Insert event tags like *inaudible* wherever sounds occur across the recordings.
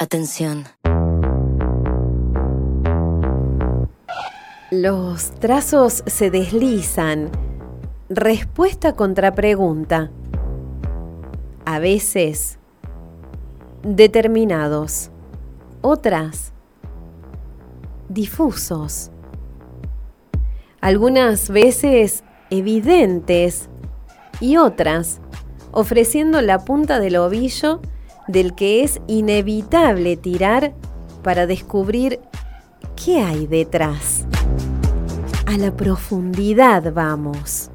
Atención. Los trazos se deslizan. Respuesta contra pregunta. A veces determinados. Otras difusos. Algunas veces evidentes y otras ofreciendo la punta del ovillo del que es inevitable tirar para descubrir qué hay detrás. A la profundidad vamos.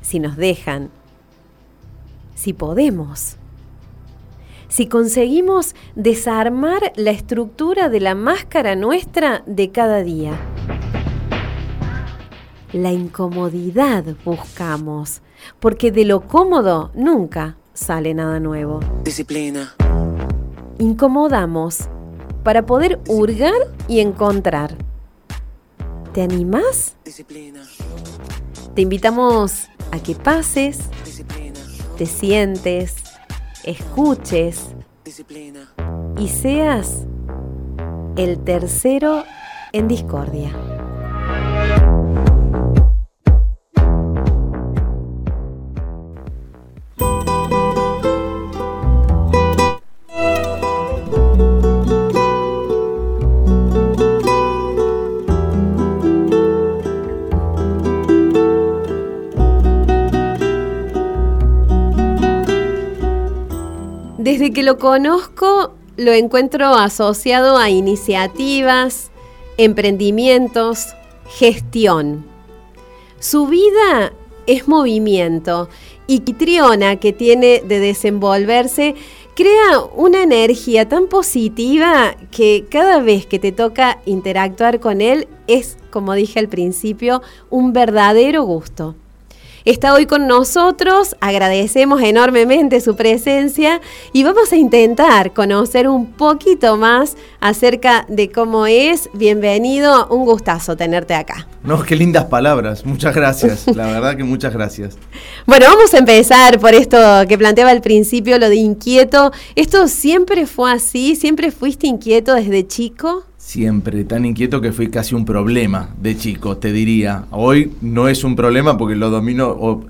Si nos dejan, si podemos, si conseguimos desarmar la estructura de la máscara nuestra de cada día. La incomodidad buscamos, porque de lo cómodo nunca sale nada nuevo. Disciplina. Incomodamos para poder hurgar y encontrar. ¿Te animás? Disciplina. Te invitamos a que pases, Disciplina. te sientes, escuches Disciplina. y seas el tercero en discordia. Que lo conozco, lo encuentro asociado a iniciativas, emprendimientos, gestión. Su vida es movimiento y Triona, que tiene de desenvolverse, crea una energía tan positiva que cada vez que te toca interactuar con él es, como dije al principio, un verdadero gusto. Está hoy con nosotros, agradecemos enormemente su presencia y vamos a intentar conocer un poquito más acerca de cómo es. Bienvenido, un gustazo tenerte acá. No, qué lindas palabras, muchas gracias, la verdad que muchas gracias. *laughs* Bueno, vamos a empezar por esto que planteaba al principio, lo de inquieto. ¿Esto siempre fue así? ¿Siempre fuiste inquieto desde chico? Siempre tan inquieto que fui casi un problema de chico, te diría. Hoy no es un problema porque lo domino o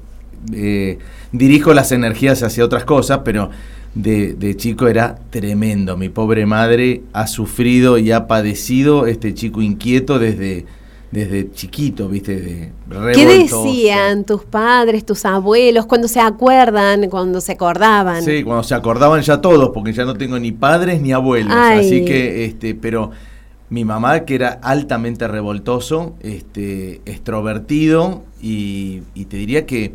eh, dirijo las energías hacia otras cosas, pero de, de, chico era tremendo. Mi pobre madre ha sufrido y ha padecido este chico inquieto desde, desde chiquito, ¿viste? De ¿Qué decían tus padres, tus abuelos, cuando se acuerdan, cuando se acordaban? Sí, cuando se acordaban ya todos, porque ya no tengo ni padres ni abuelos. Ay. Así que, este, pero mi mamá, que era altamente revoltoso, este, extrovertido y, y te diría que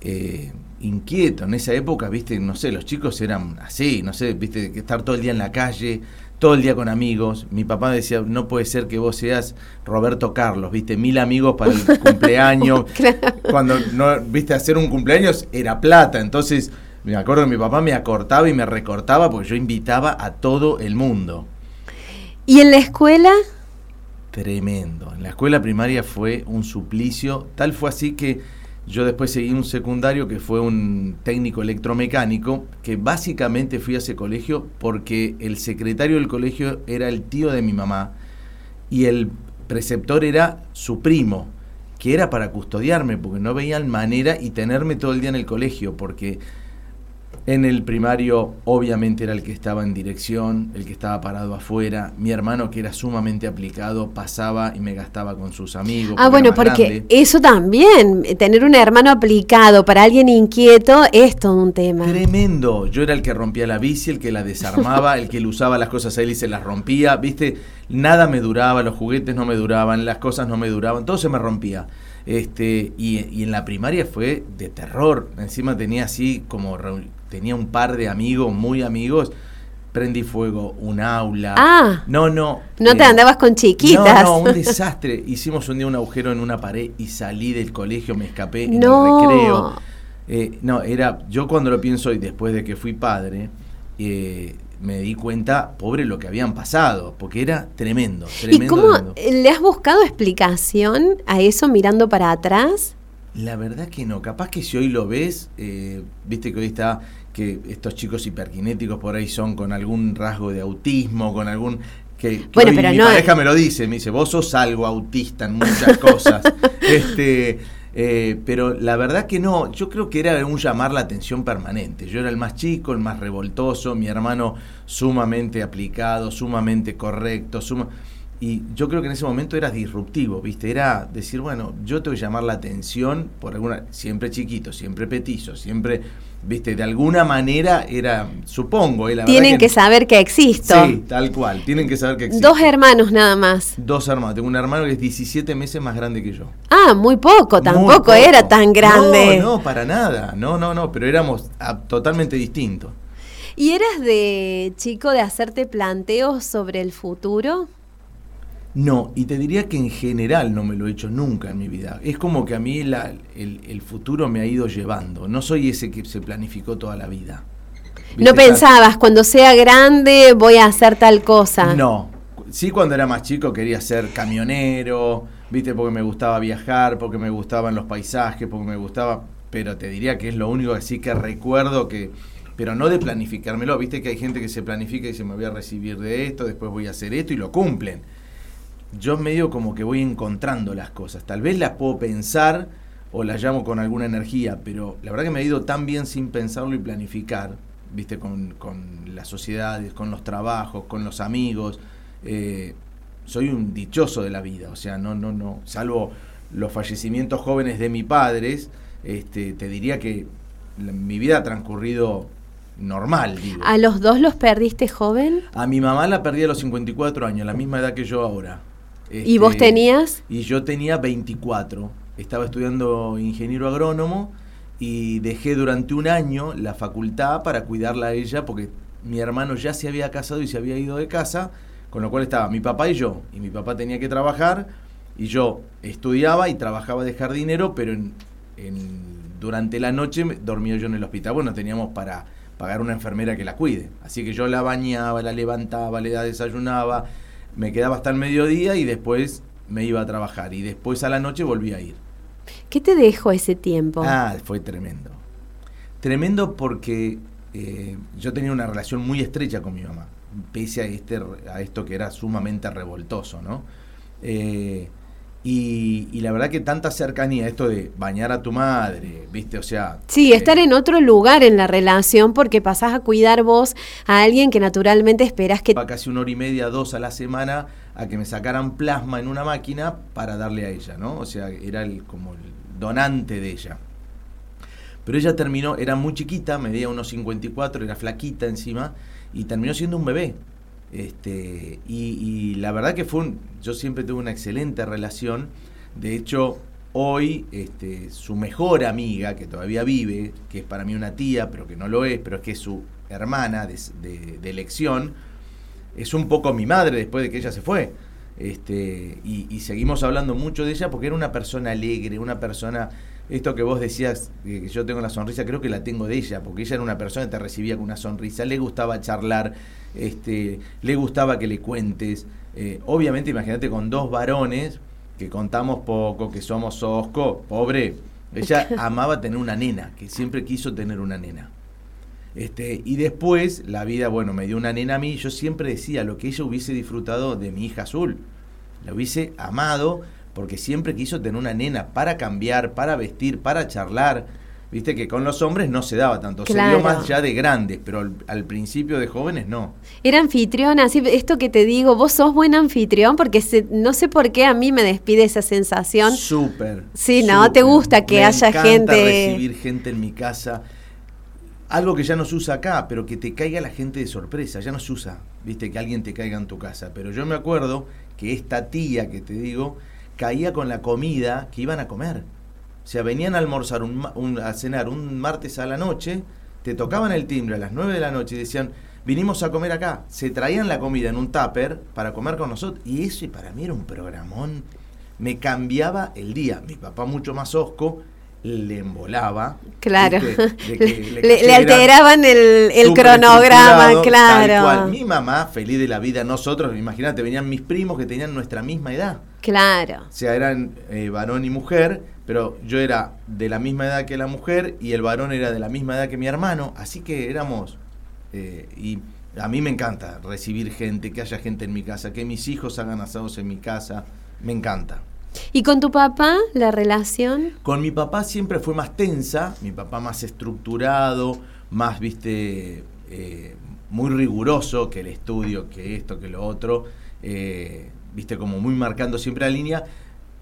eh, inquieto. En esa época, viste, no sé, los chicos eran así, no sé, viste, que estar todo el día en la calle, todo el día con amigos. Mi papá decía, no puede ser que vos seas Roberto Carlos, viste, mil amigos para el *laughs* cumpleaños. *laughs* Claro. Cuando no, viste, hacer un cumpleaños era plata, entonces me acuerdo que mi papá me acortaba y me recortaba porque yo invitaba a todo el mundo. ¿Y en la escuela? Tremendo. En la escuela primaria fue un suplicio. Tal fue así que yo después seguí un secundario que fue un técnico electromecánico, que básicamente fui a ese colegio porque el secretario del colegio era el tío de mi mamá y el preceptor era su primo, que era para custodiarme, porque no veían manera y tenerme todo el día en el colegio, porque en el primario obviamente era el que estaba en dirección, el que estaba parado afuera. Mi hermano que era sumamente aplicado pasaba y me gastaba con sus amigos. Ah, bueno, porque grande. eso también, tener un hermano aplicado para alguien inquieto es todo un tema. Tremendo. Yo era el que rompía la bici, el que la desarmaba, el que le usaba las cosas a él y se las rompía. Viste, nada me duraba, los juguetes no me duraban, las cosas no me duraban, todo se me rompía. Este, y, y en la primaria fue de terror. Encima tenía así como tenía un par de amigos, muy amigos, prendí fuego un aula. Ah. No, no. No eh, te andabas con chiquitas. No, no, un *laughs* desastre. Hicimos un día un agujero en una pared y salí del colegio, me escapé en no. el recreo. Eh, no, era, yo cuando lo pienso y después de que fui padre, eh, me di cuenta, pobre lo que habían pasado, porque era tremendo. tremendo ¿Y cómo tremendo. le has buscado explicación a eso mirando para atrás? La verdad que no, capaz que si hoy lo ves, eh, viste que hoy está que estos chicos hiperkinéticos por ahí son con algún rasgo de autismo, con algún que, bueno, pero mi no pareja me lo dice, me dice, vos sos algo autista en muchas cosas. *laughs* este, eh, pero la verdad que no, yo creo que era un llamar la atención permanente. Yo era el más chico, el más revoltoso, mi hermano sumamente aplicado, sumamente correcto, suma... Y yo creo que en ese momento era disruptivo, ¿viste? Era decir, bueno, yo tengo que llamar la atención por alguna. Siempre chiquito, siempre petizo, siempre. ¿Viste? De alguna manera era. Supongo, ¿eh? la Tienen que, saber que existo. Sí, tal cual. Tienen que saber que existo. Dos hermanos nada más. Dos hermanos. Tengo un hermano que es 17 meses más grande que yo. Ah, muy poco, Muy tampoco poco. era tan grande. No, no, para nada. No, no, no. Pero éramos ah, totalmente distintos. ¿Y eras de chico de hacerte planteos sobre el futuro? No, y te diría que en general no me lo he hecho nunca en mi vida. Es como que a mí la- el, el futuro me ha ido llevando. No soy ese que se planificó toda la vida. No pensabas, cuando sea grande voy a hacer tal cosa. No. Sí, cuando era más chico quería ser camionero, viste, porque me gustaba viajar, porque me gustaban los paisajes, porque me gustaba. Pero te diría que es lo único que sí que recuerdo que. Pero no de planificármelo, viste que hay gente que se planifica y dice me voy a recibir de esto, después voy a hacer esto y lo cumplen. Yo medio como que voy encontrando las cosas. Tal vez las puedo pensar o las llamo con alguna energía, pero la verdad que me ha ido tan bien sin pensarlo y planificar, viste, con, con las sociedades, con los trabajos, con los amigos. Eh, soy un dichoso de la vida, o sea, no, no, no, salvo los fallecimientos jóvenes de mis padres, este, te diría que la- mi vida ha transcurrido normal, digo. ¿A los dos los perdiste joven? A mi mamá la perdí a los 54 años, la misma edad que yo ahora. ¿Y vos Este, tenías? Y yo tenía 24. Estaba estudiando ingeniero agrónomo y dejé durante un año la facultad para cuidarla a ella porque mi hermano ya se había casado y se había ido de casa, con lo cual estaba mi papá y yo. Y mi papá tenía que trabajar y yo estudiaba y trabajaba de jardinero, pero en, en- durante la noche dormía yo en el hospital. Bueno, teníamos para pagar una enfermera que la cuide. Así que yo la bañaba, la levantaba, le desayunaba, me quedaba hasta el mediodía y después me iba a trabajar. Y después a la noche volví a ir. ¿Qué te dejó ese tiempo? Ah, fue tremendo. Tremendo porque eh, yo tenía una relación muy estrecha con mi mamá, pese a, este, a esto que era sumamente revoltoso, ¿no? Eh, y, y la verdad que tanta cercanía, esto de bañar a tu madre, ¿viste? O sea... Sí, eh, estar en otro lugar en la relación porque pasás a cuidar vos a alguien que naturalmente esperás que... casi una hora y media, dos a la semana a que me sacaran plasma en una máquina para darle a ella, ¿no? O sea, era el, como el donante de ella. Pero ella terminó, era muy chiquita, medía unos 54, era flaquita encima, y terminó siendo un bebé. Este, y, la verdad que fue un, yo siempre tuve una excelente relación. De hecho, hoy este, su mejor amiga, que todavía vive, que es para mí una tía, pero que no lo es, pero es que es su hermana de, de- de elección, es un poco mi madre después de que ella se fue. Este, y, y seguimos hablando mucho de ella porque era una persona alegre, una persona, esto que vos decías, eh, que yo tengo la sonrisa, creo que la tengo de ella, porque ella era una persona que te recibía con una sonrisa, le gustaba charlar, este, le gustaba que le cuentes. Eh, obviamente, imagínate con dos varones que contamos poco, que somos osco, pobre, ella *laughs* amaba tener una nena, que siempre quiso tener una nena. Este, y después la vida, bueno, me dio una nena a mí, yo siempre decía lo que ella hubiese disfrutado de mi hija azul. La hubiese amado porque siempre quiso tener una nena para cambiar, para vestir, para charlar. Viste que con los hombres no se daba tanto, se Claro. dio más ya de grandes, pero al, al principio de jóvenes no. Era anfitriona, así, esto que te digo, vos sos buen anfitrión porque se- no sé por qué a mí me despide esa sensación. Súper. Sí, ¿no? Te gusta que Me haya encanta gente- recibir gente en mi casa. Algo que ya no se usa acá, pero que te caiga la gente de sorpresa. Ya no se usa, viste, que alguien te caiga en tu casa. Pero yo me acuerdo que esta tía que te digo caía con la comida que iban a comer. O sea, venían a almorzar, un un- a cenar un martes a la noche, te tocaban el timbre a las 9 de la noche y decían, vinimos a comer acá. Se traían la comida en un tupper para comer con nosotros. Y eso para mí era un programón. Me cambiaba el día. Mi papá mucho más osco le embolaba. Claro. ¿viste? De *laughs* que Le, le le alteraban el, cronograma, tal cual. claro. Mi mamá, feliz de la vida, nosotros, imagínate, venían mis primos que tenían nuestra misma edad. Claro. O sea, eran eh, varón y mujer, pero yo era de la misma edad que la mujer y el varón era de la misma edad que mi hermano, así que éramos... eh, y a mí me encanta recibir gente, que haya gente en mi casa, que mis hijos hagan asados en mi casa, me encanta. ¿Y con tu papá la relación? Con mi papá siempre fue más tensa, mi papá más estructurado, más, viste, eh, muy riguroso que el estudio, que esto, que lo otro, eh, viste, como muy marcando siempre la línea.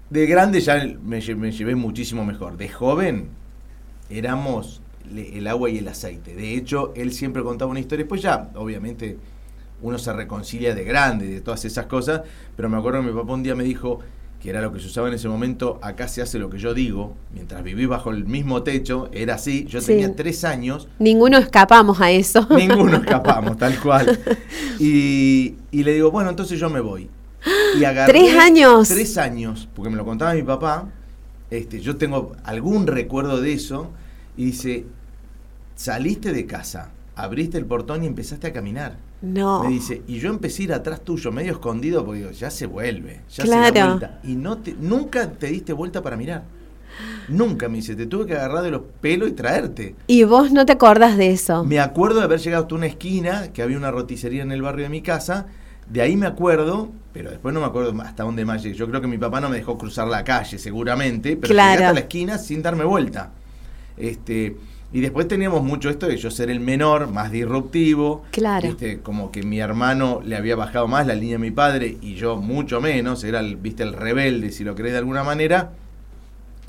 De grande ya me, lle- me llevé muchísimo mejor. De joven éramos el agua y el aceite. De hecho, él siempre contaba una historia. Después ya, obviamente, uno se reconcilia de grande de todas esas cosas. Pero me acuerdo que mi papá un día me dijo que era lo que se usaba en ese momento, acá se hace lo que yo digo, mientras viví bajo el mismo techo, era así, yo Sí. tenía tres años, Ninguno escapamos a eso. Ninguno *laughs* escapamos, tal cual. *laughs* Y, y le digo, bueno, entonces yo me voy. Y agarré ¿Tres años? Tres años, porque me lo contaba mi papá. Este, yo tengo algún recuerdo de eso. Y dice, saliste de casa, abriste el portón y empezaste a caminar. No. Me dice, y yo empecé a ir atrás tuyo, medio escondido, porque digo, ya se vuelve, ya se da Claro. vuelta. Y no te, nunca te diste vuelta para mirar. Nunca, me dice, te tuve que agarrar de los pelos y traerte. Y vos no te acordás de eso. Me acuerdo de haber llegado hasta una esquina, que había una roticería en el barrio de mi casa. De ahí me acuerdo, pero después no me acuerdo hasta dónde más llegué. Yo creo que mi papá no me dejó cruzar la calle, seguramente, pero Claro. llegué hasta la esquina sin darme vuelta. Este, y después teníamos mucho esto de yo ser el menor, más disruptivo. Claro. Viste, como que mi hermano le había bajado más la línea de mi padre y yo mucho menos. Era el, viste, el rebelde, si lo querés de alguna manera.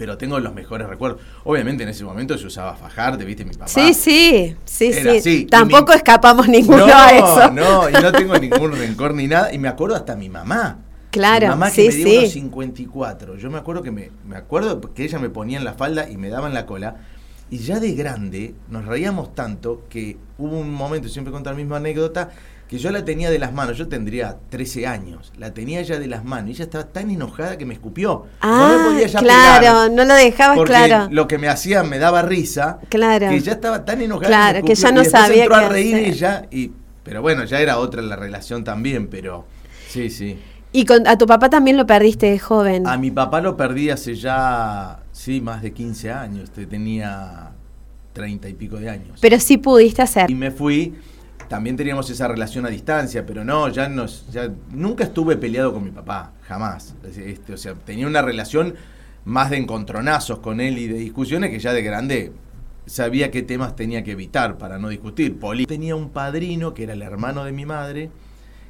Pero tengo los mejores recuerdos. Obviamente en ese momento se usaba fajarte, viste, mi papá. Sí, sí, sí, sí. así, Tampoco mi- escapamos ninguno no, a eso. No, y no tengo ningún rencor ni nada. Y me acuerdo hasta mi mamá. Claro, Mi mamá sí, que me dio sí. unos 54. Yo me acuerdo que me, me acuerdo que ella me ponía en la falda y me daba en la cola. Y ya de grande nos reíamos tanto que hubo un momento, siempre cuento la misma anécdota, que yo la tenía de las manos. Yo tendría 13 años. La tenía ella de las manos. Y ella estaba tan enojada que me escupió. Ah, no me podía ya claro, pegar, no lo dejabas porque claro. lo que me hacía me daba risa. Claro. Que ya estaba tan enojada Claro, me que escupió, ya no y sabía entró qué a reír hacer. ella y pero bueno, ya era otra la relación también, pero sí, sí. Y con, a tu papá también lo perdiste de joven. A mi papá lo perdí hace ya, sí, más de 15 años, te- tenía 30 y pico de años. Pero sí pudiste hacer. y me fui, también teníamos esa relación a distancia, pero no, ya nos, ya nunca estuve peleado con mi papá, jamás. Este, o sea, tenía una relación más de encontronazos con él y de discusiones que ya de grande sabía qué temas tenía que evitar para no discutir. Poli tenía un padrino que era el hermano de mi madre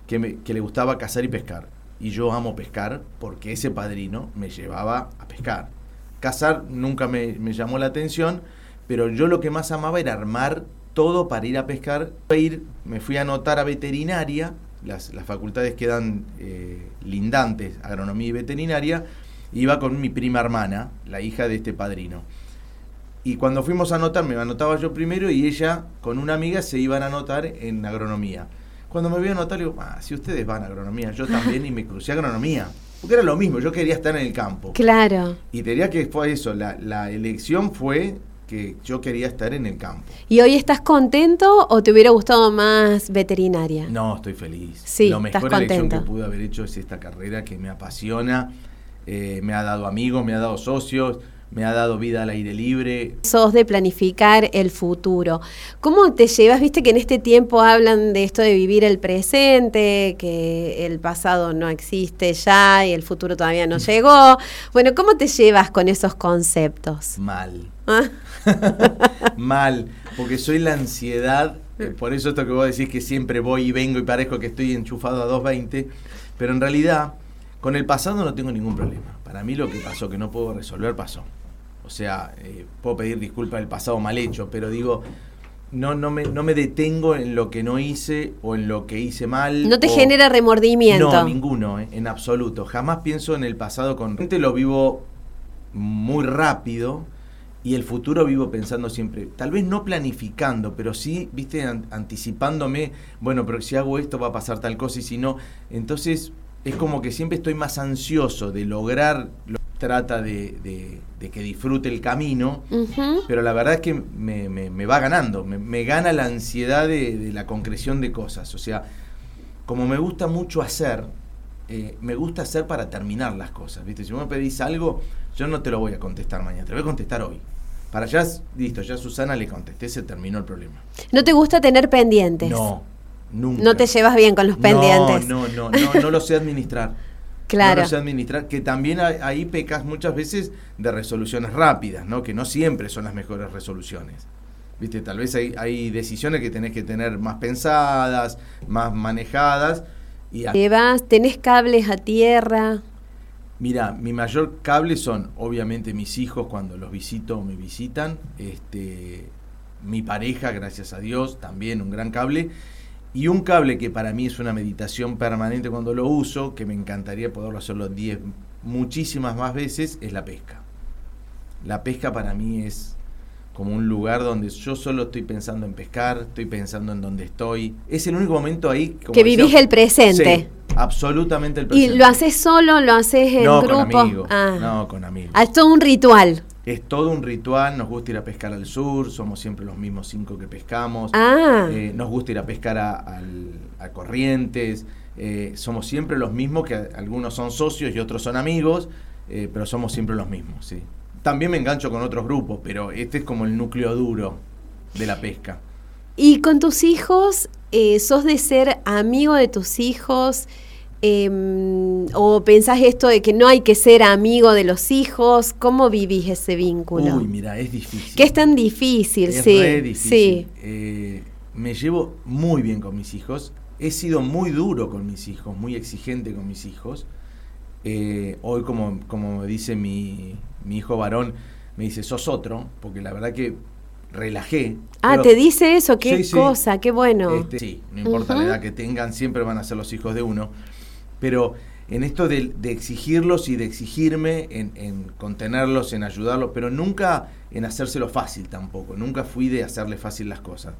que, me- que le gustaba cazar y pescar. Y yo amo pescar porque ese padrino me llevaba a pescar. Cazar nunca me, me llamó la atención, pero yo lo que más amaba era armar todo para ir a pescar. Ir, me fui a anotar a veterinaria, las, las facultades quedan eh, lindantes, agronomía y veterinaria. Iba con mi prima hermana, la hija de este padrino. Y cuando fuimos a anotar, me anotaba yo primero y ella con una amiga se iban a anotar en agronomía. Cuando me voy a anotar, digo, ah, si ustedes van a agronomía, yo también, y me crucé a agronomía. Porque era lo mismo, yo quería estar en el campo. Claro. Y te diría que fue eso, la, la elección fue que yo quería estar en el campo. ¿Y hoy estás contento o te hubiera gustado más veterinaria? No, estoy feliz. Sí, Lo estás mejor elección que pude haber hecho es esta carrera que me apasiona, eh, me ha dado amigos, me ha dado socios, me ha dado vida al aire libre. Sos de planificar el futuro. ¿Cómo te llevas? Viste que en este tiempo hablan de esto de vivir el presente, que el pasado no existe ya y el futuro todavía no *laughs* llegó. Bueno, ¿cómo te llevas con esos conceptos? Mal. ¿Ah? *laughs* Mal, porque soy la ansiedad, eh, por eso esto que vos decís que siempre voy y vengo y parezco que estoy enchufado a 220, pero en realidad con el pasado no tengo ningún problema. Para mí lo que pasó, que no puedo resolver, pasó. O sea, eh, puedo pedir disculpas del pasado mal hecho, pero digo, no, no, me, no me detengo en lo que no hice o en lo que hice mal. No te o- genera remordimiento. no, ninguno, eh, en absoluto. Jamás pienso en el pasado con lo vivo muy rápido y el futuro vivo pensando siempre, tal vez no planificando, pero sí, viste, An- anticipándome, bueno, pero si hago esto va a pasar tal cosa y si no, entonces es como que siempre estoy más ansioso de lograr, lo trata de, de- de que disfrute el camino, pero la verdad es que me, me- me va ganando, me, me gana la ansiedad de, de la concreción de cosas. O sea, como me gusta mucho hacer, eh, me gusta hacer para terminar las cosas. ¿viste? Si vos me pedís algo, yo no te lo voy a contestar mañana, te lo voy a contestar hoy. Para allá, listo, ya Susana le contesté, se terminó el problema. ¿No te gusta tener pendientes? No, nunca. No te llevas bien con los pendientes. No, no, no, no, no lo sé administrar. Claro. *laughs* No lo sé administrar, que también hay- ahí pecas muchas veces de resoluciones rápidas, ¿no? Que no siempre son las mejores resoluciones. Viste, tal vez hay, hay decisiones que tenés que tener más pensadas, más manejadas. Y a- Llevas, tenés cables a tierra. Mira, mi mayor cable son obviamente mis hijos cuando los visito o me visitan, este, mi pareja, gracias a Dios, también un gran cable, y un cable que para mí es una meditación permanente cuando lo uso, que me encantaría poderlo hacerlo 10, muchísimas más veces, es la pesca. La pesca para mí es como un lugar donde yo solo estoy pensando en pescar, estoy pensando en dónde estoy. Es el único momento ahí como Que decía- vivís el presente. Sí, absolutamente el ¿Y presente. lo haces solo? ¿Lo haces en no, grupo? con amigos. Ah. No, con amigos. Ah, es todo un ritual. Es todo un ritual, nos gusta ir a pescar al sur, somos siempre los mismos cinco que pescamos. Ah, Eh, nos gusta ir a pescar a, a Corrientes, eh, somos siempre los mismos, que algunos son socios y otros son amigos, eh, pero somos siempre los mismos, sí. También me engancho con otros grupos, pero este es como el núcleo duro de la pesca. ¿Y con tus hijos, eh, sos de ser amigo de tus hijos? Em, ¿O pensás esto de que no hay que ser amigo de los hijos? ¿Cómo vivís ese vínculo? Uy, mira, es difícil. que es tan difícil, Es sí. re difícil. Sí. Eh, me llevo muy bien con mis hijos. He sido muy duro con mis hijos, muy exigente con mis hijos. Eh, hoy, como, como me dice mi, mi hijo varón, me dice, sos otro, porque la verdad que relajé. Ah, Pero- te dice eso, qué Sí, sí. cosa, qué bueno. este, sí, no importa la edad que tengan, siempre van a ser los hijos de uno. Pero en esto de, de exigirlos y de exigirme, en, en contenerlos, en ayudarlos, pero nunca en hacérselo fácil tampoco. Nunca fui de hacerle fácil las cosas.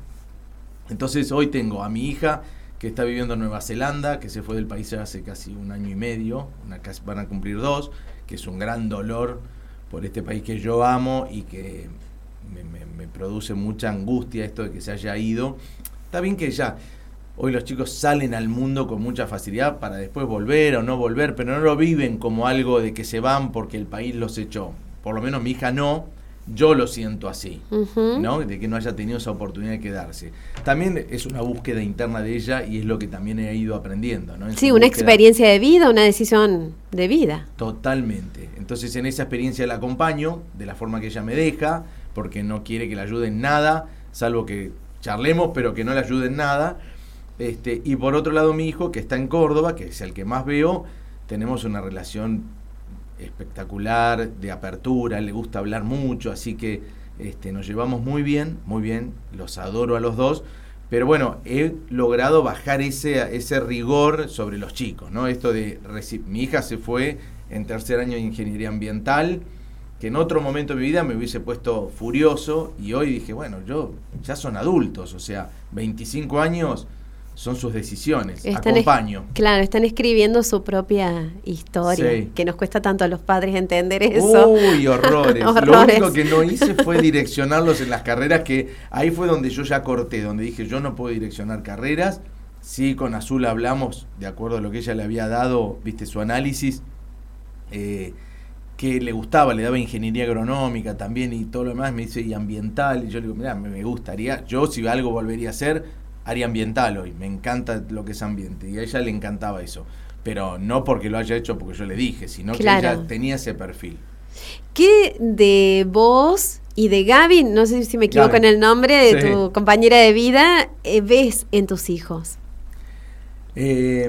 Entonces hoy tengo a mi hija que está viviendo en Nueva Zelanda, que se fue del país hace casi un año y medio, una, casi- van a cumplir dos, que es un gran dolor por este país que yo amo y que me, me- me produce mucha angustia esto de que se haya ido. Está bien que ya hoy los chicos salen al mundo con mucha facilidad para después volver o no volver, pero no lo viven como algo de que se van porque el país los echó. Por lo menos mi hija no, yo lo siento así. ¿no? De que no haya tenido esa oportunidad de quedarse. También es una búsqueda interna de ella y es lo que también he ido aprendiendo, ¿no? En Sí, una búsqueda. experiencia de vida, una decisión de vida. Totalmente. Entonces en esa experiencia la acompaño de la forma que ella me deja, porque no quiere que la ayude en nada, salvo que charlemos, pero que no le ayude en nada. Este, y por otro lado mi hijo, que está en Córdoba, que es el que más veo, tenemos una relación espectacular, de apertura, le gusta hablar mucho, así que este, nos llevamos muy bien, muy bien, los adoro a los dos, pero bueno, he logrado bajar ese, ese rigor sobre los chicos, ¿no? Esto de, mi hija se fue en tercer año de ingeniería ambiental, que en otro momento de mi vida me hubiese puesto furioso y hoy dije, bueno, yo ya son adultos, o sea, 25 años son sus decisiones, Están es- acompaño. Claro, están escribiendo su propia historia, Sí. que nos cuesta tanto a los padres entender eso. Uy, horrores. *laughs* Lo Horrores. único que no hice fue direccionarlos en las carreras, que ahí fue donde yo ya corté, donde dije yo no puedo direccionar carreras. Sí, con Azul hablamos, de acuerdo a lo que ella le había dado, viste, su análisis, eh, que le gustaba, le daba ingeniería agronómica también y todo lo demás, me dice, y ambiental, y yo le digo, mira, me, gustaría, yo si algo volvería a hacer, haría ambiental hoy, me encanta lo que es ambiente, y a ella le encantaba eso, pero no porque lo haya hecho porque yo le dije, sino Claro. que ella tenía ese perfil. ¿Qué de vos y de Gaby, no sé si me equivoco Gaby. en el nombre de Sí. tu compañera de vida, eh, ves en tus hijos? Eh,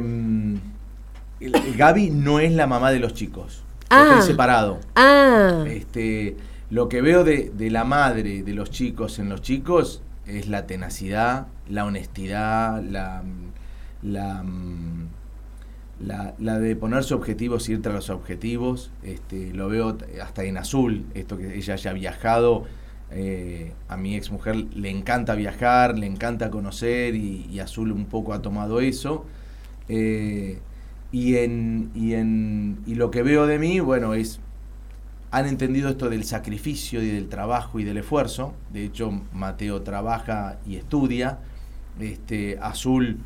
Gaby no es la mamá de los chicos. Ah. Separado. Ah, Este, lo que veo de, de la madre de los chicos en los chicos es la tenacidad, la honestidad, la, la, la, la de ponerse objetivos y ir tras los objetivos. Este, lo veo hasta en azul, esto que ella haya viajado. eh, a mi ex mujer le encanta viajar, le encanta conocer y, y Azul un poco ha tomado eso. Eh, y, en, y, en, y lo que veo de mí, bueno, es han entendido esto del sacrificio y del trabajo y del esfuerzo. De hecho, Mateo trabaja y estudia. Este, Azul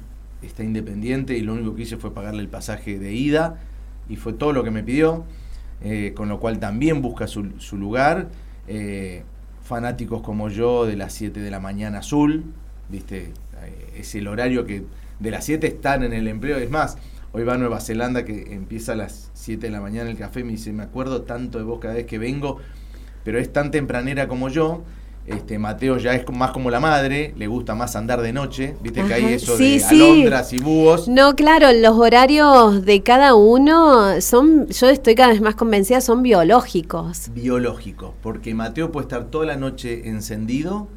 está independiente y lo único que hice fue pagarle el pasaje de ida y fue todo lo que me pidió, eh, con lo cual también busca su, su lugar. Eh, fanáticos como yo de las 7 de la mañana azul, ¿viste? Eh, es el horario que de las 7 están en el empleo, es más, hoy va a Nueva Zelanda que empieza a las 7 de la mañana el café, me dice, me acuerdo tanto de vos cada vez que vengo, pero es tan tempranera como yo este, Mateo ya es más como la madre, le gusta más andar de noche, viste que hay eso de alondras y búhos. No, claro, los horarios de cada uno son, yo estoy cada vez más convencida, son biológicos. Biológicos, porque Mateo puede estar toda la noche encendido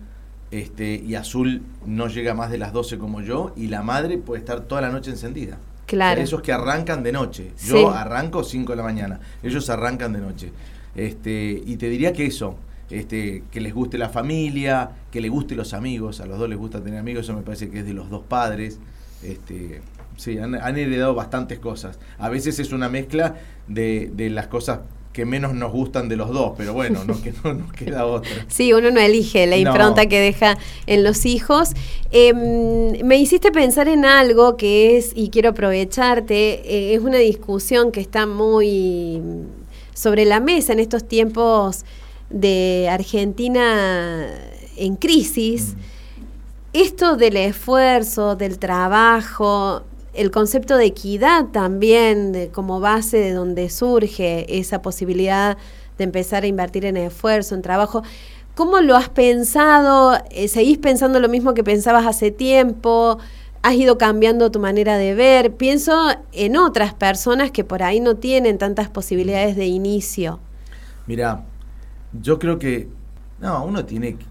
este, y Azul no llega más de las 12 como yo, y la madre puede estar toda la noche encendida. Claro. esos que arrancan de noche. Yo arranco 5 de la mañana, ellos arrancan de noche. Este, y te diría que eso, este, que les guste la familia, que les guste los amigos, a los dos les gusta tener amigos, eso me parece que es de los dos padres. Este, sí, han, heredado bastantes cosas. A veces es una mezcla de, las cosas que menos nos gustan de los dos, pero bueno, no, que no nos queda otra. *laughs* Sí, uno no elige la impronta que deja en los hijos. Em, me hiciste pensar en algo que es, y quiero aprovecharte, eh, es una discusión que está muy sobre la mesa en estos tiempos de Argentina en crisis, mm. esto del esfuerzo, del trabajo, el concepto de equidad también de, como base de donde surge esa posibilidad de empezar a invertir en esfuerzo, en trabajo. ¿Cómo lo has pensado? Eh, ¿Seguís pensando lo mismo que pensabas hace tiempo? ¿Has ido cambiando tu manera de ver? Pienso en otras personas que por ahí no tienen tantas posibilidades de inicio. Mira, yo creo que, no, uno tiene que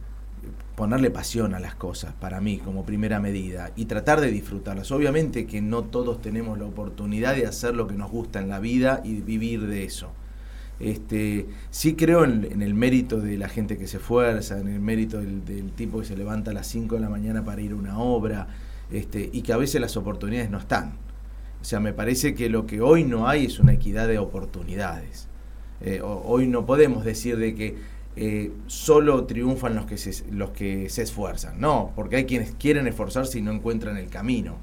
ponerle pasión a las cosas, para mí, como primera medida, y tratar de disfrutarlas. Obviamente que no todos tenemos la oportunidad de hacer lo que nos gusta en la vida y vivir de eso. Este, sí creo en, el mérito de la gente que se esfuerza, en el mérito del, tipo que se levanta a las 5 de la mañana para ir a una obra, este, y que a veces las oportunidades no están. O sea, me parece que lo que hoy no hay es una equidad de oportunidades. Eh, hoy no podemos decir de que eh, solo triunfan los que, se, los que se esfuerzan. No, porque hay quienes quieren esforzarse y no encuentran el camino.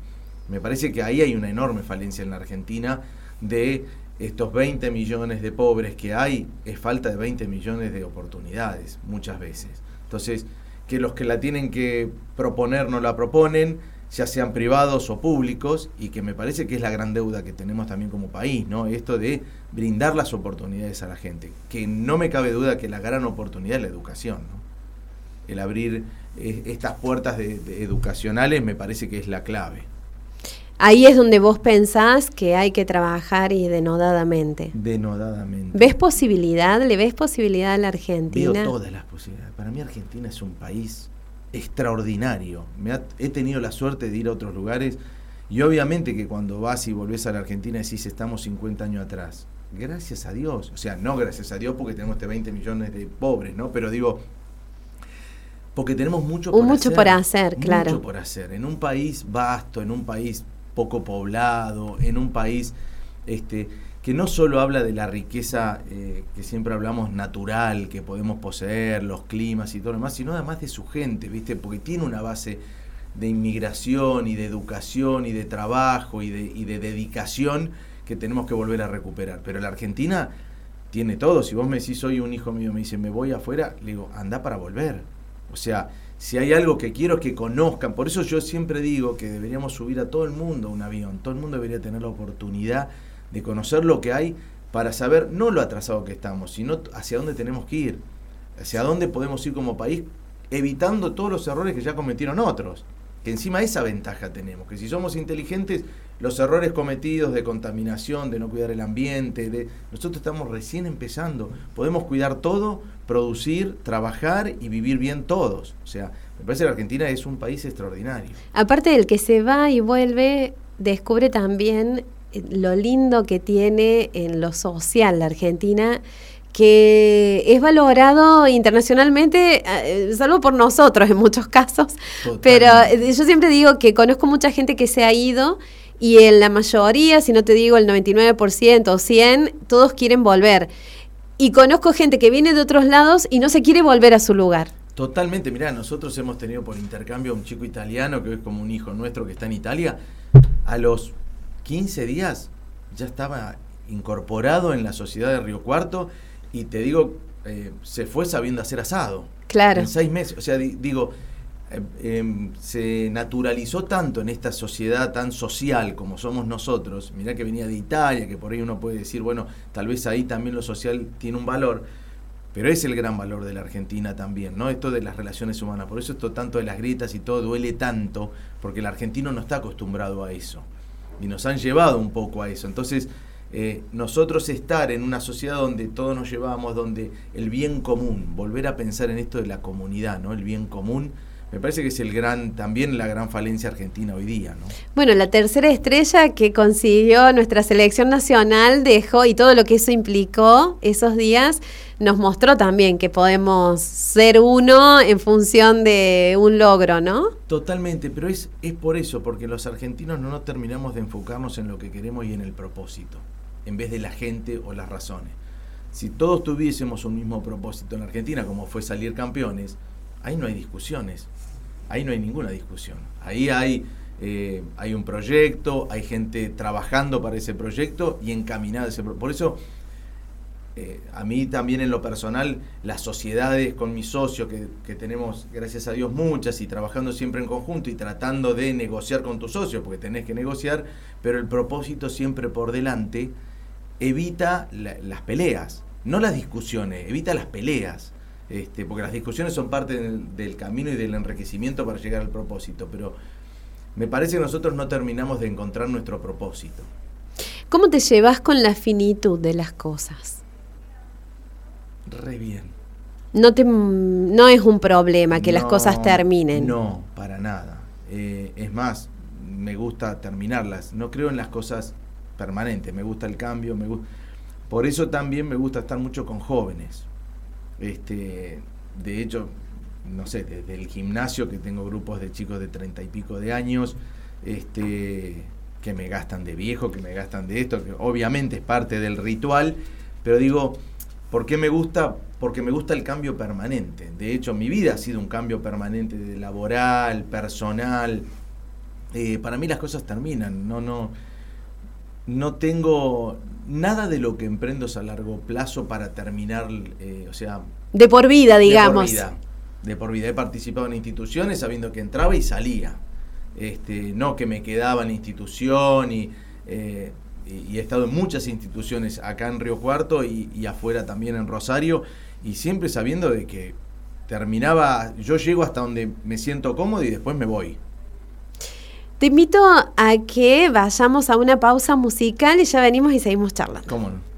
Me parece que ahí hay una enorme falencia en la Argentina de estos 20 millones de pobres que hay, es falta de 20 millones de oportunidades muchas veces. Entonces, que los que la tienen que proponer no la proponen, ya sean privados o públicos, y que me parece que es la gran deuda que tenemos también como país, ¿no? Esto de brindar las oportunidades a la gente, que no me cabe duda que la gran oportunidad es la educación, ¿no? El abrir eh, estas puertas de, educacionales me parece que es la clave. Ahí es donde vos pensás que hay que trabajar y denodadamente. Denodadamente. ¿Ves posibilidad? ¿Le ves posibilidad a la Argentina? Veo todas las posibilidades. Para mí Argentina es un país extraordinario. Me he tenido la suerte de ir a otros lugares y obviamente que cuando vas y volvés a la Argentina decís estamos 50 años atrás. Gracias a Dios. O sea, no gracias a Dios porque tenemos este 20 millones de pobres, ¿no? Pero digo, porque tenemos mucho por mucho hacer. por hacer, claro. Mucho por hacer. En un país vasto, en un país poco poblado, en un país este, que no solo habla de la riqueza eh, que siempre hablamos natural, que podemos poseer, los climas y todo lo demás, sino además de su gente, ¿viste? Porque tiene una base de inmigración y de educación y de trabajo y de, y de dedicación que tenemos que volver a recuperar. Pero la Argentina tiene todo. Si vos me decís, soy un hijo mío, me dice, me voy afuera, le digo, anda para volver. O sea, si hay algo que quiero que conozcan, por eso yo siempre digo que deberíamos subir a todo el mundo un avión, todo el mundo debería tener la oportunidad de conocer lo que hay para saber no lo atrasado que estamos, sino hacia dónde tenemos que ir, hacia dónde podemos ir como país, evitando todos los errores que ya cometieron otros. Que encima esa ventaja tenemos, que si somos inteligentes, los errores cometidos de contaminación, de no cuidar el ambiente, de nosotros estamos recién empezando, podemos cuidar todo, producir, trabajar y vivir bien todos. O sea, me parece que Argentina es un país extraordinario. Aparte del que se va y vuelve, descubre también lo lindo que tiene en lo social la Argentina que es valorado internacionalmente, eh, salvo por nosotros en muchos casos, pero eh, yo siempre digo que conozco mucha gente que se ha ido y en la mayoría, si no te digo el 99% o 100, todos quieren volver. Y conozco gente que viene de otros lados y no se quiere volver a su lugar. Totalmente, mirá, nosotros hemos tenido por intercambio a un chico italiano que es como un hijo nuestro que está en Italia. A los 15 días ya estaba incorporado en la sociedad de Río Cuarto y te digo, eh, se fue sabiendo hacer asado. Claro. En seis meses. O sea, di- digo, eh, em, se naturalizó tanto en esta sociedad tan social como somos nosotros. Mirá que venía de Italia, que por ahí uno puede decir, bueno, tal vez ahí también lo social tiene un valor. Pero es el gran valor de la Argentina también, ¿no? Esto de las relaciones humanas. Por eso esto tanto de las grietas y todo duele tanto, porque el argentino no está acostumbrado a eso. Y nos han llevado un poco a eso. Entonces, eh, nosotros estar en una sociedad donde todos nos llevamos, donde el bien común, volver a pensar en esto de la comunidad, ¿no? El bien común, me parece que es el gran, también la gran falencia argentina hoy día, ¿no? Bueno, la tercera estrella que consiguió nuestra selección nacional dejó y todo lo que eso implicó esos días nos mostró también que podemos ser uno en función de un logro, ¿no? Totalmente, pero es, es por eso, porque los argentinos no nos terminamos de enfocarnos en lo que queremos y en el propósito, en vez de la gente o las razones. Si todos tuviésemos un mismo propósito en la Argentina, como fue salir campeones, ahí no hay discusiones, ahí no hay ninguna discusión. Ahí hay, eh, hay un proyecto, hay gente trabajando para ese proyecto y encaminada ese pro- Por eso eh, a mí también en lo personal, las sociedades con mis socios, que, tenemos, gracias a Dios, muchas, y trabajando siempre en conjunto y tratando de negociar con tus socios, porque tenés que negociar, pero el propósito siempre por delante evita la- las peleas, no las discusiones, evita las peleas. Este, porque las discusiones son parte del, del camino y del enriquecimiento para llegar al propósito, pero me parece que nosotros no terminamos de encontrar nuestro propósito. ¿Cómo te llevas con la finitud de las cosas? Re bien. No, te, no es un problema que las cosas terminen. No, para nada. Eh, es más, me gusta terminarlas. No creo en las cosas permanentes. Me gusta el cambio. Me gu- Por eso también me gusta estar mucho con jóvenes. Este, de hecho, no sé, desde el gimnasio que tengo grupos de chicos de treinta y pico de años, este, que me gastan de viejo, que me gastan de esto, que obviamente es parte del ritual, pero digo, ¿por qué me gusta? Porque me gusta el cambio permanente. De hecho, mi vida ha sido un cambio permanente de laboral, personal. Eh, para mí las cosas terminan, no, no, no tengo nada de lo que emprendo es a largo plazo para terminar, eh, o sea, De por vida, digamos. de por vida. De por vida. He participado en instituciones sabiendo que entraba y salía. Este, no que me quedaba en la institución y, eh, y- y he estado en muchas instituciones acá en Río Cuarto y, y afuera también en Rosario y siempre sabiendo de que terminaba, yo llego hasta donde me siento cómodo y después me voy. Te invito a que vayamos a una pausa musical y ya venimos y seguimos charlando. ¿Cómo no?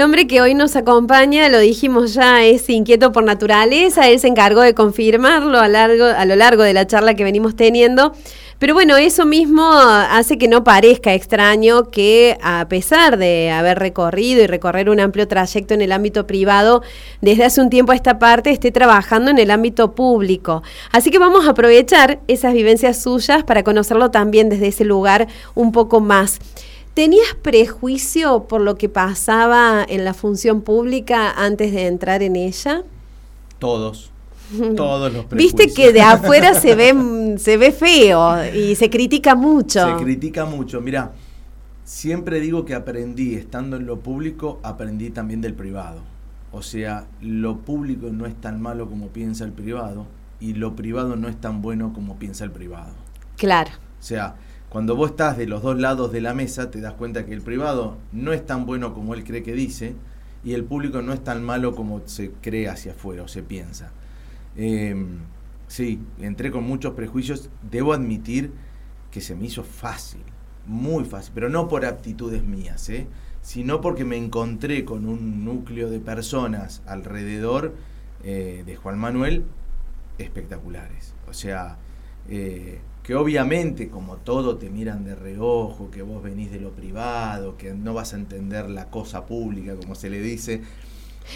El hombre que hoy nos acompaña, lo dijimos ya, es inquieto por naturaleza, él se encargó de confirmarlo a, a lo largo de la charla que venimos teniendo. Pero bueno, eso mismo hace que no parezca extraño que a pesar de haber recorrido y recorrer un amplio trayecto en el ámbito privado, desde hace un tiempo a esta parte esté trabajando en el ámbito público. Así que vamos a aprovechar esas vivencias suyas para conocerlo también desde ese lugar un poco más. ¿Tenías prejuicio por lo que pasaba en la función pública antes de entrar en ella? Todos. *laughs* Todos los prejuicios. Viste que de afuera se ve, *laughs* se ve feo y se critica mucho. Se critica mucho. Mira, siempre digo que aprendí, estando en lo público, aprendí también del privado. O sea, lo público no es tan malo como piensa el privado y lo privado no es tan bueno como piensa el privado. Claro. O sea, cuando vos estás de los dos lados de la mesa, te das cuenta que el privado no es tan bueno como él cree que dice y el público no es tan malo como se cree hacia afuera o se piensa. Eh, sí, entré con muchos prejuicios. Debo admitir que se me hizo fácil, muy fácil, pero no por aptitudes mías, ¿eh? sino porque me encontré con un núcleo de personas alrededor eh, de Juan Manuel espectaculares. O sea, eh, que obviamente como todo te miran de reojo, que vos venís de lo privado, que no vas a entender la cosa pública, como se le dice.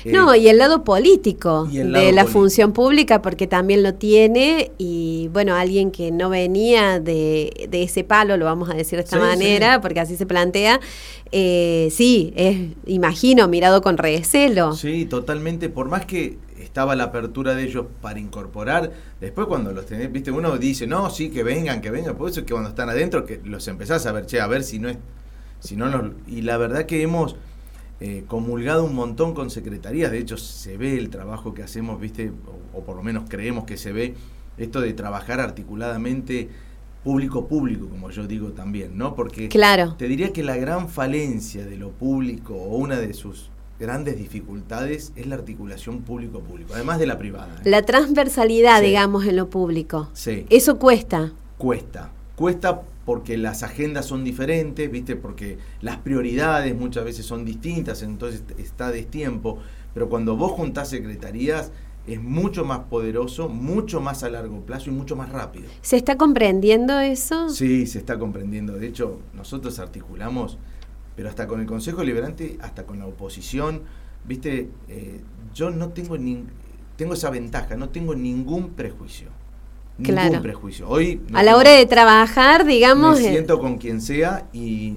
Eh, No, y el lado político de la político. función pública, porque también lo tiene, y bueno, alguien que no venía de, de ese palo, lo vamos a decir de esta Sí, manera, sí. porque así se plantea, eh, sí, es, imagino, mirado con recelo. Sí, totalmente. Por más que estaba la apertura de ellos para incorporar, después cuando los tenés, viste, uno dice, no, sí, que vengan, que vengan. Por eso es que cuando están adentro, que los empezás a ver, che, a ver si no es, si no nos- Y la verdad que hemos eh, comulgado un montón con secretarías. De hecho, se ve el trabajo que hacemos, viste, o, o por lo menos creemos que se ve, esto de trabajar articuladamente público-público, como yo digo también, ¿no? Porque Claro. te diría que la gran falencia de lo público o una de sus grandes dificultades es la articulación público-público, además de la privada. ¿eh? La transversalidad, Sí. digamos, en lo público. Sí, Eso cuesta. cuesta. Cuesta porque las agendas son diferentes, ¿viste? Porque las prioridades muchas veces son distintas, entonces está destiempo. Pero cuando vos juntás secretarías, es mucho más poderoso, mucho más a largo plazo y mucho más rápido. ¿Se está comprendiendo eso? Sí, se está comprendiendo. De hecho, nosotros articulamos, pero hasta con el Consejo Liberante, hasta con la oposición, viste, Eh, yo no tengo nin- tengo esa ventaja, no tengo ningún prejuicio. Ningún Claro. prejuicio. Hoy no A la tengo- hora de trabajar, digamos... me eh, siento con quien sea y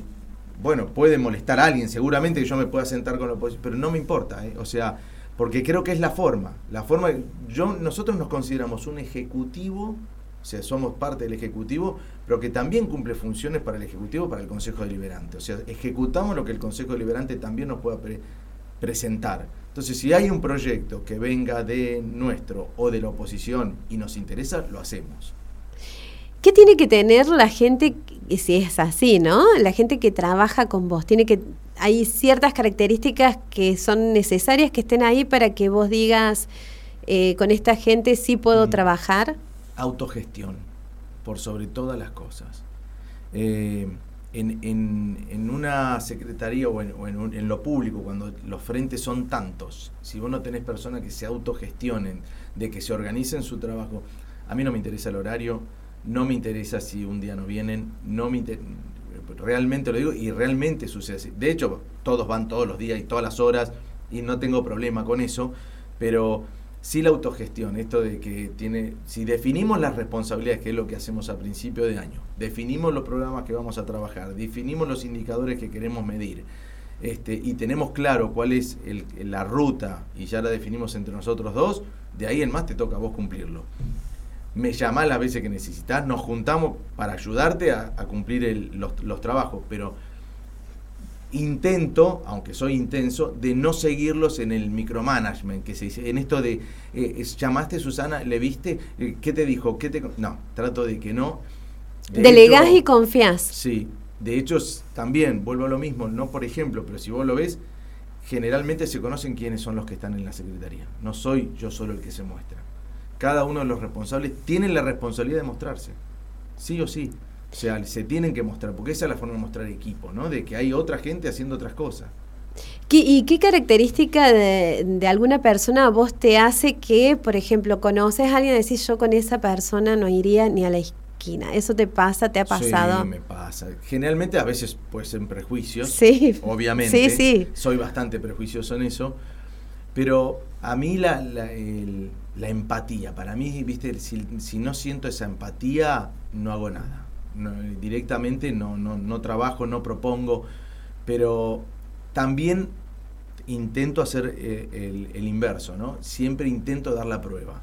bueno, puede molestar a alguien, seguramente que yo me pueda sentar con la oposición, pero no me importa, ¿eh? o sea, porque creo que es la forma, la forma, yo, nosotros nos consideramos un ejecutivo, sea, somos parte del ejecutivo, pero que también cumple funciones para el ejecutivo, para el Consejo Deliberante, o sea, ejecutamos lo que el Consejo Deliberante también nos pueda pre- presentar. Entonces, si hay un proyecto que venga de nuestro o de la oposición y nos interesa, lo hacemos. ¿Qué tiene que tener la gente, si es así, ¿no? La gente que trabaja con vos. Tiene que, hay ciertas características que son necesarias que estén ahí para que vos digas, eh, con esta gente sí puedo Mm. trabajar. Autogestión, por sobre todas las cosas. Eh, en, en- en una secretaría o, en, en lo público, cuando los frentes son tantos, si vos no tenés personas que se autogestionen, de que se organicen su trabajo, a mí no me interesa el horario, no me interesa si un día no vienen, no me inter- realmente lo digo y realmente sucede así. De hecho, todos van todos los días y todas las horas y no tengo problema con eso, pero sí la autogestión, esto de que tiene, si definimos las responsabilidades, que es lo que hacemos a principio de año, definimos los programas que vamos a trabajar, definimos los indicadores que queremos medir, este, y tenemos claro cuál es el- la ruta y ya la definimos entre nosotros dos, de ahí en más te toca a vos cumplirlo. Me llamás las veces que necesitas, nos juntamos para ayudarte a, cumplir los trabajos, pero intento, aunque soy intenso, de no seguirlos en el micromanagement, que se dice, en esto de, eh, llamaste Susana, le viste, Eh, ¿qué te dijo? ¿Qué te con-?" no, trato de que no. De Delegás hecho- y confías. Sí, de hecho también, vuelvo a lo mismo, no por ejemplo, pero si vos lo ves, generalmente se conocen quiénes son los que están en la Secretaría. No soy yo solo el que se muestra. Cada uno de los responsables tiene la responsabilidad de mostrarse. Sí o sí. O sea, se tienen que mostrar, porque esa es la forma de mostrar equipo, ¿no? De que hay otra gente haciendo otras cosas. ¿Qué- ¿Y qué característica de, de alguna persona a vos te hace que, por ejemplo, conoces a alguien y decís yo con esa persona no iría ni a la esquina? ¿Eso te pasa? ¿Te ha pasado? Sí, me pasa. Generalmente a veces puede ser en prejuicios. Sí. Obviamente. Sí, sí. Soy bastante prejuicioso en eso. Pero a mí la, la, el- la empatía, para mí, viste, si, si no siento esa empatía, no hago nada. No, directamente no, no, no trabajo, no propongo. Pero también intento hacer eh, el, el inverso, ¿no? Siempre intento dar la prueba.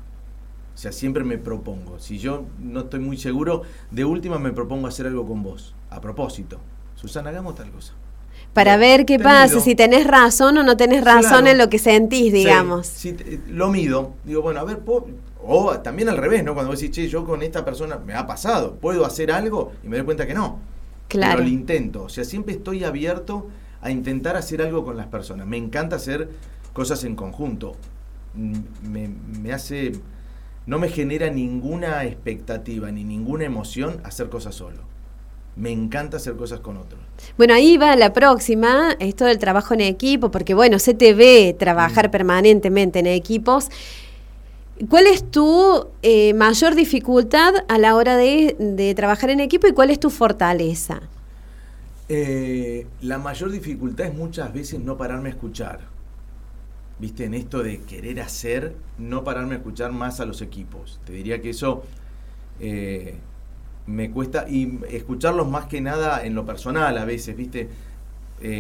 O sea, siempre me propongo. Si yo no estoy muy seguro, de última me propongo hacer algo con vos. A propósito. Susana, hagamos tal cosa. Para Bueno, ver qué pasa, si tenés razón o no tenés razón Claro. en lo que sentís, digamos. Sí, te- lo mido. Digo, bueno, a ver, ¿puedo- o también al revés, ¿no? Cuando vos decís, che, yo con esta persona me ha pasado, ¿puedo hacer algo? Y me doy cuenta que no. Claro. Pero lo intento. O sea, siempre estoy abierto a intentar hacer algo con las personas. Me encanta hacer cosas en conjunto. Mm, Me, me hace. No me genera ninguna expectativa ni ninguna emoción hacer cosas solo. Me encanta hacer cosas con otros. Bueno, ahí va la próxima, esto del trabajo en equipo, porque bueno, se te ve trabajar Mm. permanentemente en equipos. ¿Cuál es tu eh, mayor dificultad a la hora de, trabajar en equipo y cuál es tu fortaleza? Eh, la mayor dificultad es muchas veces no pararme a escuchar. Viste, en esto de querer hacer, no pararme a escuchar más a los equipos. Te diría que eso eh, me cuesta, y escucharlos más que nada en lo personal a veces, viste,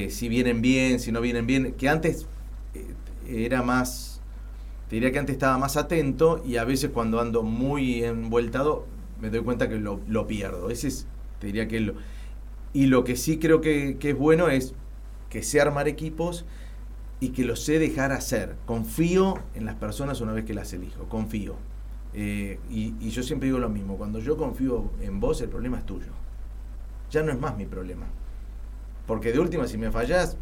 si vienen bien, si no vienen bien, que antes era más, te diría que antes estaba más atento y a veces cuando ando muy envueltado me doy cuenta que lo, lo pierdo. Ese es, te diría que lo, y lo que sí creo que, es bueno es que sé armar equipos y que los sé dejar hacer. Confío en las personas una vez que las elijo, confío. Eh, y, y yo siempre digo lo mismo, cuando yo confío en vos, el problema es tuyo. Ya no es más mi problema. Porque de última, si me fallás,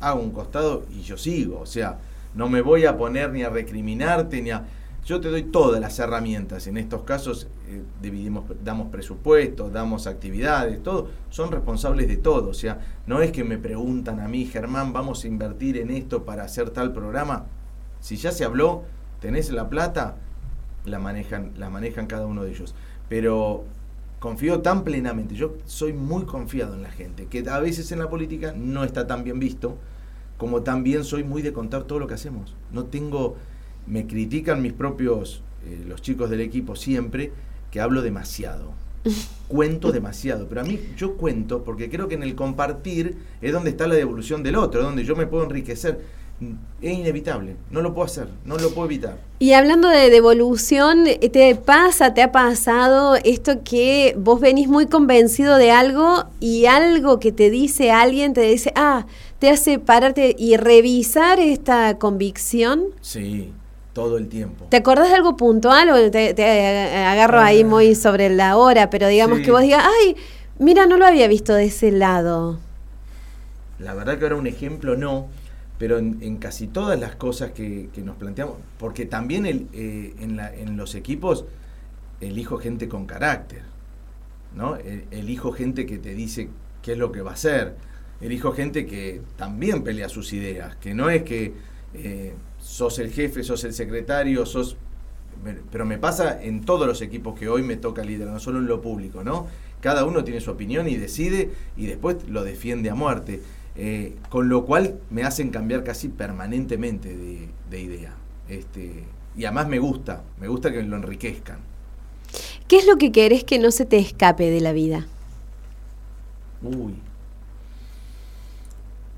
hago un costado y yo sigo. O sea, no me voy a poner ni a recriminarte, ni a... Yo te doy todas las herramientas. En estos casos eh, dividimos, damos presupuestos, damos actividades, todo. Son responsables de todo. O sea, no es que me preguntan a mí, Germán, vamos a invertir en esto para hacer tal programa. Si ya se habló, tenés la plata, la manejan, la manejan cada uno de ellos. Pero confío tan plenamente, yo soy muy confiado en la gente, que a veces en la política no está tan bien visto, como también soy muy de contar todo lo que hacemos. No tengo, me critican mis propios, eh, los chicos del equipo siempre, que hablo demasiado. *laughs* Cuento demasiado, pero a mí yo cuento porque creo que en el compartir es donde está la devolución del otro, donde yo me puedo enriquecer. Es inevitable, no lo puedo hacer, no lo puedo evitar. Y hablando de devolución, ¿te pasa, te ha pasado esto que vos venís muy convencido de algo y algo que te dice alguien te dice, ah, te hace pararte y revisar esta convicción? Sí, todo el tiempo. ¿Te acordás de algo puntual o te, te agarro ahí muy sobre la hora, pero digamos Sí. que vos digas, ay, mira, no lo había visto de ese lado? La verdad que ahora un ejemplo no, pero en, en casi todas las cosas que, que nos planteamos, porque también el, eh, en, la- en los equipos elijo gente con carácter, ¿no? El- Elijo gente que te dice qué es lo que va a hacer, elijo gente que también pelea sus ideas, que no es que eh, sos el jefe, sos el secretario, sos... Pero me pasa en todos los equipos que hoy me toca liderar, no solo en lo público, ¿no? Cada uno tiene su opinión y decide y después lo defiende a muerte. Eh, con lo cual me hacen cambiar casi permanentemente de, de idea. Este, y además me gusta, me gusta que lo enriquezcan. ¿Qué es lo que querés que no se te escape de la vida? Uy.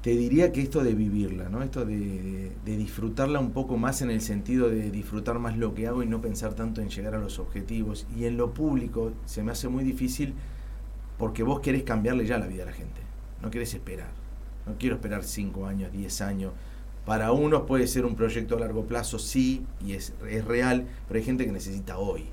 Te diría que esto de vivirla, ¿no? Esto de, disfrutarla un poco más en el sentido de disfrutar más lo que hago y no pensar tanto en llegar a los objetivos. Y en lo público se me hace muy difícil porque vos querés cambiarle ya la vida a la gente. No querés esperar. No quiero esperar 5 años, 10 años. Para unos puede ser un proyecto a largo plazo, sí, y es, es real, pero hay gente que necesita hoy.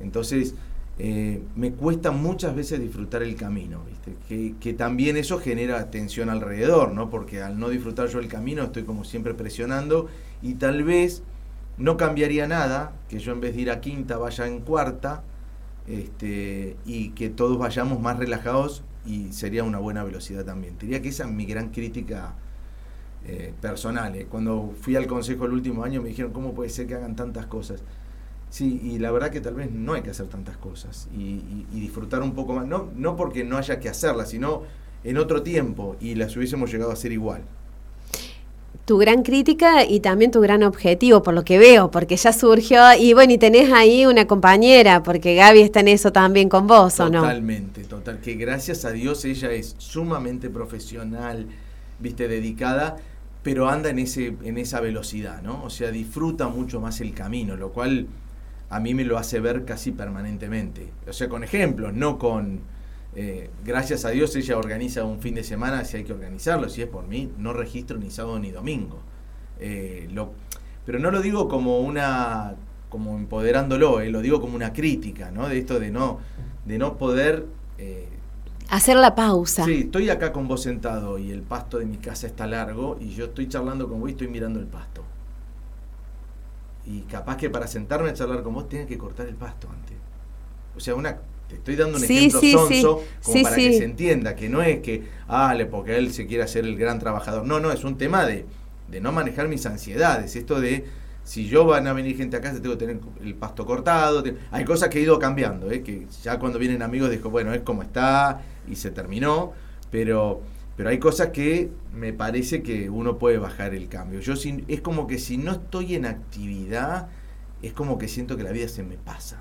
Entonces, eh, me cuesta muchas veces disfrutar el camino, ¿viste? Que, también eso genera tensión alrededor, ¿no? Porque al no disfrutar yo el camino estoy como siempre presionando y tal vez no cambiaría nada que yo en vez de ir a quinta vaya en cuarta este, y que todos vayamos más relajados y sería una buena velocidad también. Diría que esa es mi gran crítica eh, personales. Cuando fui al consejo el último año me dijeron, ¿cómo puede ser que hagan tantas cosas? Sí, y la verdad que tal vez no hay que hacer tantas cosas y, y- y disfrutar un poco más, no, no porque no haya que hacerlas, sino en otro tiempo y las hubiésemos llegado a hacer igual. Tu gran crítica y también tu gran objetivo, por lo que veo, porque ya surgió, y bueno, y tenés ahí una compañera, porque Gaby está en eso también con vos, ¿o no? Totalmente, total. Que gracias a Dios ella es sumamente profesional, viste, dedicada, pero anda en, ese, en esa velocidad, ¿no? O sea, disfruta mucho más el camino, lo cual a mí me lo hace ver casi permanentemente. O sea, con ejemplos, no con... eh, gracias a Dios ella organiza un fin de semana si hay que organizarlo, si es por mí, no registro ni sábado ni domingo. Eh, lo- pero no lo digo como una como empoderándolo, eh, lo digo como una crítica, ¿no? De esto de no de no poder eh, Hacer la pausa. Sí, estoy acá con vos sentado y el pasto de mi casa está largo y yo estoy charlando con vos y estoy mirando el pasto. Y capaz que para sentarme a charlar con vos tenga que cortar el pasto antes. O sea, una te estoy dando un Sí, ejemplo sí, sonso sí. como para que se entienda que no es que, ah, porque él se quiere hacer el gran trabajador. No, no, es un tema de, de no manejar mis ansiedades. Esto de, si yo van a venir gente a casa, tengo que tener el pasto cortado. Hay cosas que he ido cambiando, ¿eh? que ya cuando vienen amigos dijo, bueno, es como está y se terminó. Pero, pero hay cosas que me parece que uno puede bajar el cambio. Yo sin- es como que si no estoy en actividad, es como que siento que la vida se me pasa.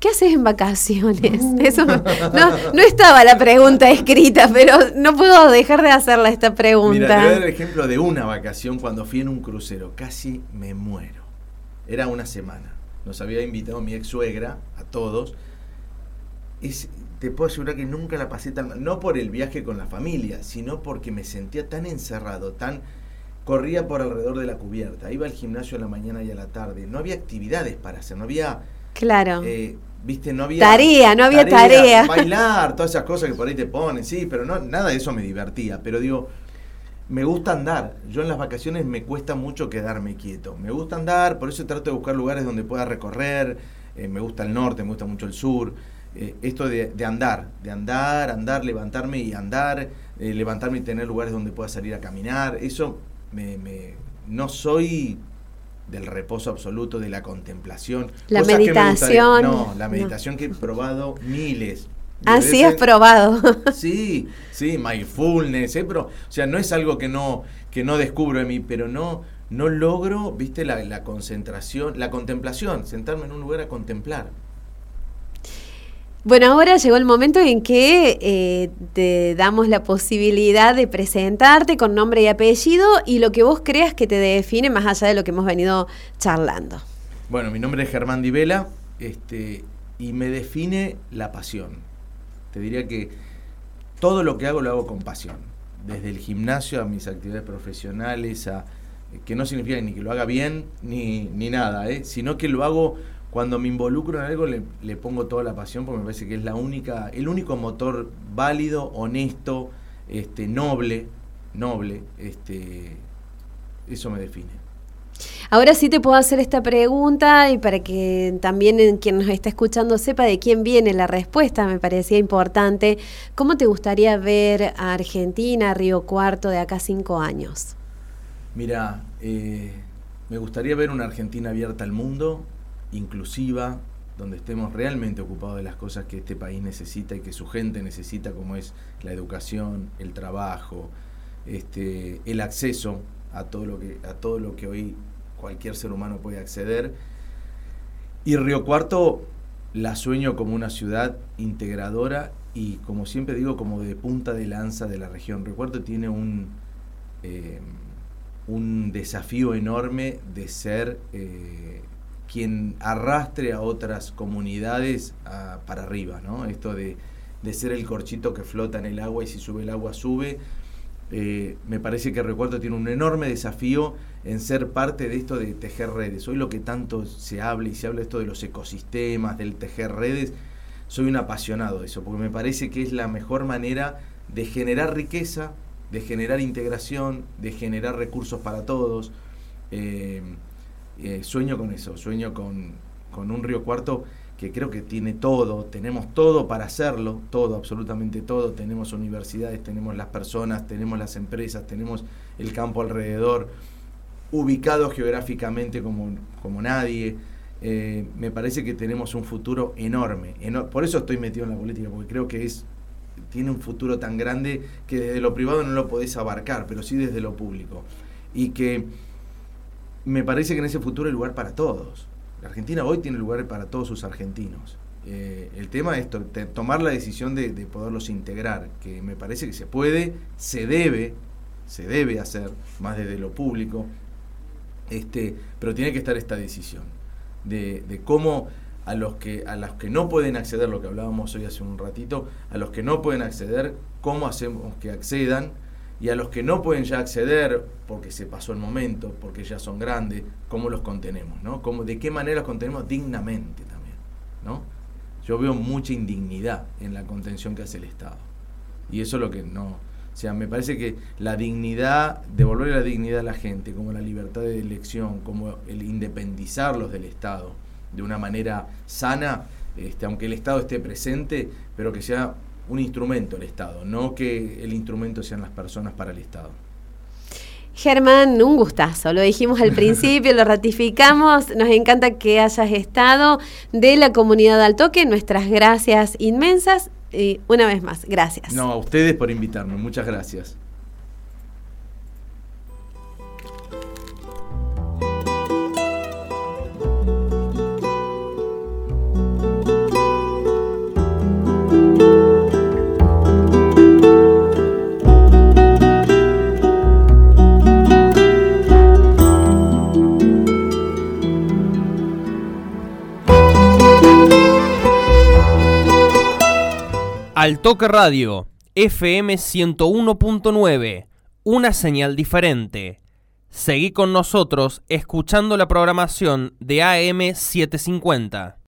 ¿Qué haces en vacaciones? *laughs* Eso me- no, no estaba la pregunta escrita, pero no puedo dejar de hacerla esta Mira, te voy a pregunta. dar el ejemplo de una vacación cuando fui en un crucero. Casi me muero. Era una semana. Nos había invitado mi ex suegra, a todos. Es, te puedo asegurar que nunca la pasé tan mal. No por el viaje con la familia, sino porque me sentía tan encerrado, tan... Corría por alrededor de la cubierta, iba al gimnasio a la mañana y a la tarde. No había actividades para hacer, no había... Claro. eh, Viste, no había Tarea, no había tarea. *laughs* Bailar, todas esas cosas que por ahí te ponen, sí, pero no, nada de eso me divertía. Pero digo, me gusta andar. Yo en las vacaciones me cuesta mucho quedarme quieto. Me gusta andar, por eso trato de buscar lugares donde pueda recorrer. Eh, me gusta el norte, me gusta mucho el sur. Eh, esto de, de andar, de andar, andar, levantarme y andar, eh, levantarme y tener lugares donde pueda salir a caminar. Eso me, me- no soy del reposo absoluto, de la contemplación. La que me meditación, no, la no. meditación que he probado miles. Así has veces. probado. *laughs* Sí, sí, mindfulness, ¿eh? pero, o sea, no es algo que no, que no descubro en mí, pero no, no logro, viste, la, la concentración, la contemplación, sentarme en un lugar a contemplar. Bueno, ahora llegó el momento en que eh, te damos la posibilidad de presentarte con nombre y apellido y lo que vos creas que te define más allá de lo que hemos venido charlando. Bueno, mi nombre es Germán Di Vela, este, y me define la pasión. Te diría que todo lo que hago lo hago con pasión. Desde el gimnasio a mis actividades profesionales, a, que no significa ni que lo haga bien ni, ni nada, ¿eh? sino que lo hago cuando me involucro en algo, le, le pongo toda la pasión porque me parece que es la única, el único motor válido, honesto, este, noble, noble, este, eso me define. Ahora sí te puedo hacer esta pregunta y para que también en quien nos está escuchando sepa de quién viene la respuesta, me parecía importante. ¿Cómo te gustaría ver a Argentina, Río Cuarto, de acá a cinco años? Mira, eh, me gustaría ver una Argentina abierta al mundo, inclusiva, donde estemos realmente ocupados de las cosas que este país necesita y que su gente necesita, como es la educación, el trabajo, este, el acceso a todo lo que a todo lo que hoy cualquier ser humano puede acceder. Y Río Cuarto la sueño como una ciudad integradora y como siempre digo como de punta de lanza de la región. Río Cuarto tiene un eh, un desafío enorme de ser eh, quien arrastre a otras comunidades a- para arriba, ¿no? Esto de, de ser el corchito que flota en el agua y si sube el agua sube. Eh, me parece que Recuerdo tiene un enorme desafío en ser parte de esto de tejer redes. Hoy lo que tanto se habla y se habla esto de los ecosistemas, del tejer redes, soy un apasionado de eso, porque me parece que es la mejor manera de generar riqueza, de generar integración, de generar recursos para todos. Eh, eh, sueño con eso, sueño con, con un Río Cuarto que creo que tiene todo, tenemos todo para hacerlo, todo, absolutamente todo, tenemos universidades, tenemos las personas, tenemos las empresas, tenemos el campo alrededor, ubicado geográficamente como, como nadie. Eh, me parece que tenemos un futuro enorme. por eso estoy metido en la política, porque creo que es tiene un futuro tan grande que desde lo privado no lo podés abarcar, pero sí desde lo público. Y que me parece que en ese futuro hay lugar para todos. La Argentina hoy tiene lugar para todos sus argentinos. Eh, el tema es tomar la decisión de, de, poderlos integrar, que me parece que se puede, se debe, se debe hacer, más desde lo público, este, pero tiene que estar esta decisión de, de cómo a los que a los que no pueden acceder, lo que hablábamos hoy hace un ratito, a los que no pueden acceder, cómo hacemos que accedan y a los que no pueden ya acceder porque se pasó el momento, porque ya son grandes, cómo los contenemos, ¿no? Cómo, de qué manera los contenemos dignamente también, ¿no? Yo veo mucha indignidad en la contención que hace el Estado. Y eso es lo que no, o sea, me parece que la dignidad, devolver la dignidad a la gente, como la libertad de elección, como el independizarlos del Estado, de una manera sana, este, aunque el Estado esté presente, pero que sea un instrumento el Estado, no que el instrumento sean las personas para el Estado. Germán, un gustazo, lo dijimos al *laughs* principio, lo ratificamos, nos encanta que hayas estado de la comunidad al toque, nuestras gracias inmensas y una vez más, gracias. No, a ustedes por invitarme, muchas gracias. Al Toque Radio, FM 101.9, una señal diferente. Seguí con nosotros escuchando la programación de AM 750.